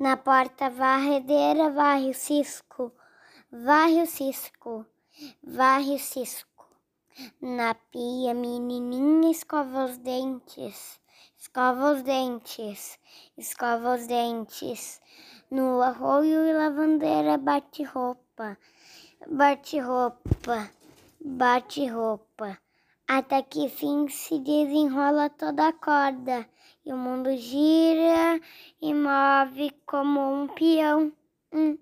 Na porta varredeira varre o cisco, varre o cisco, varre o cisco. Na pia menininha escova os dentes, escova os dentes, escova os dentes. No arroio e lavandeira bate roupa, bate roupa, bate roupa. Até que fim se desenrola toda a corda e o mundo gira e move como um peão. Hum.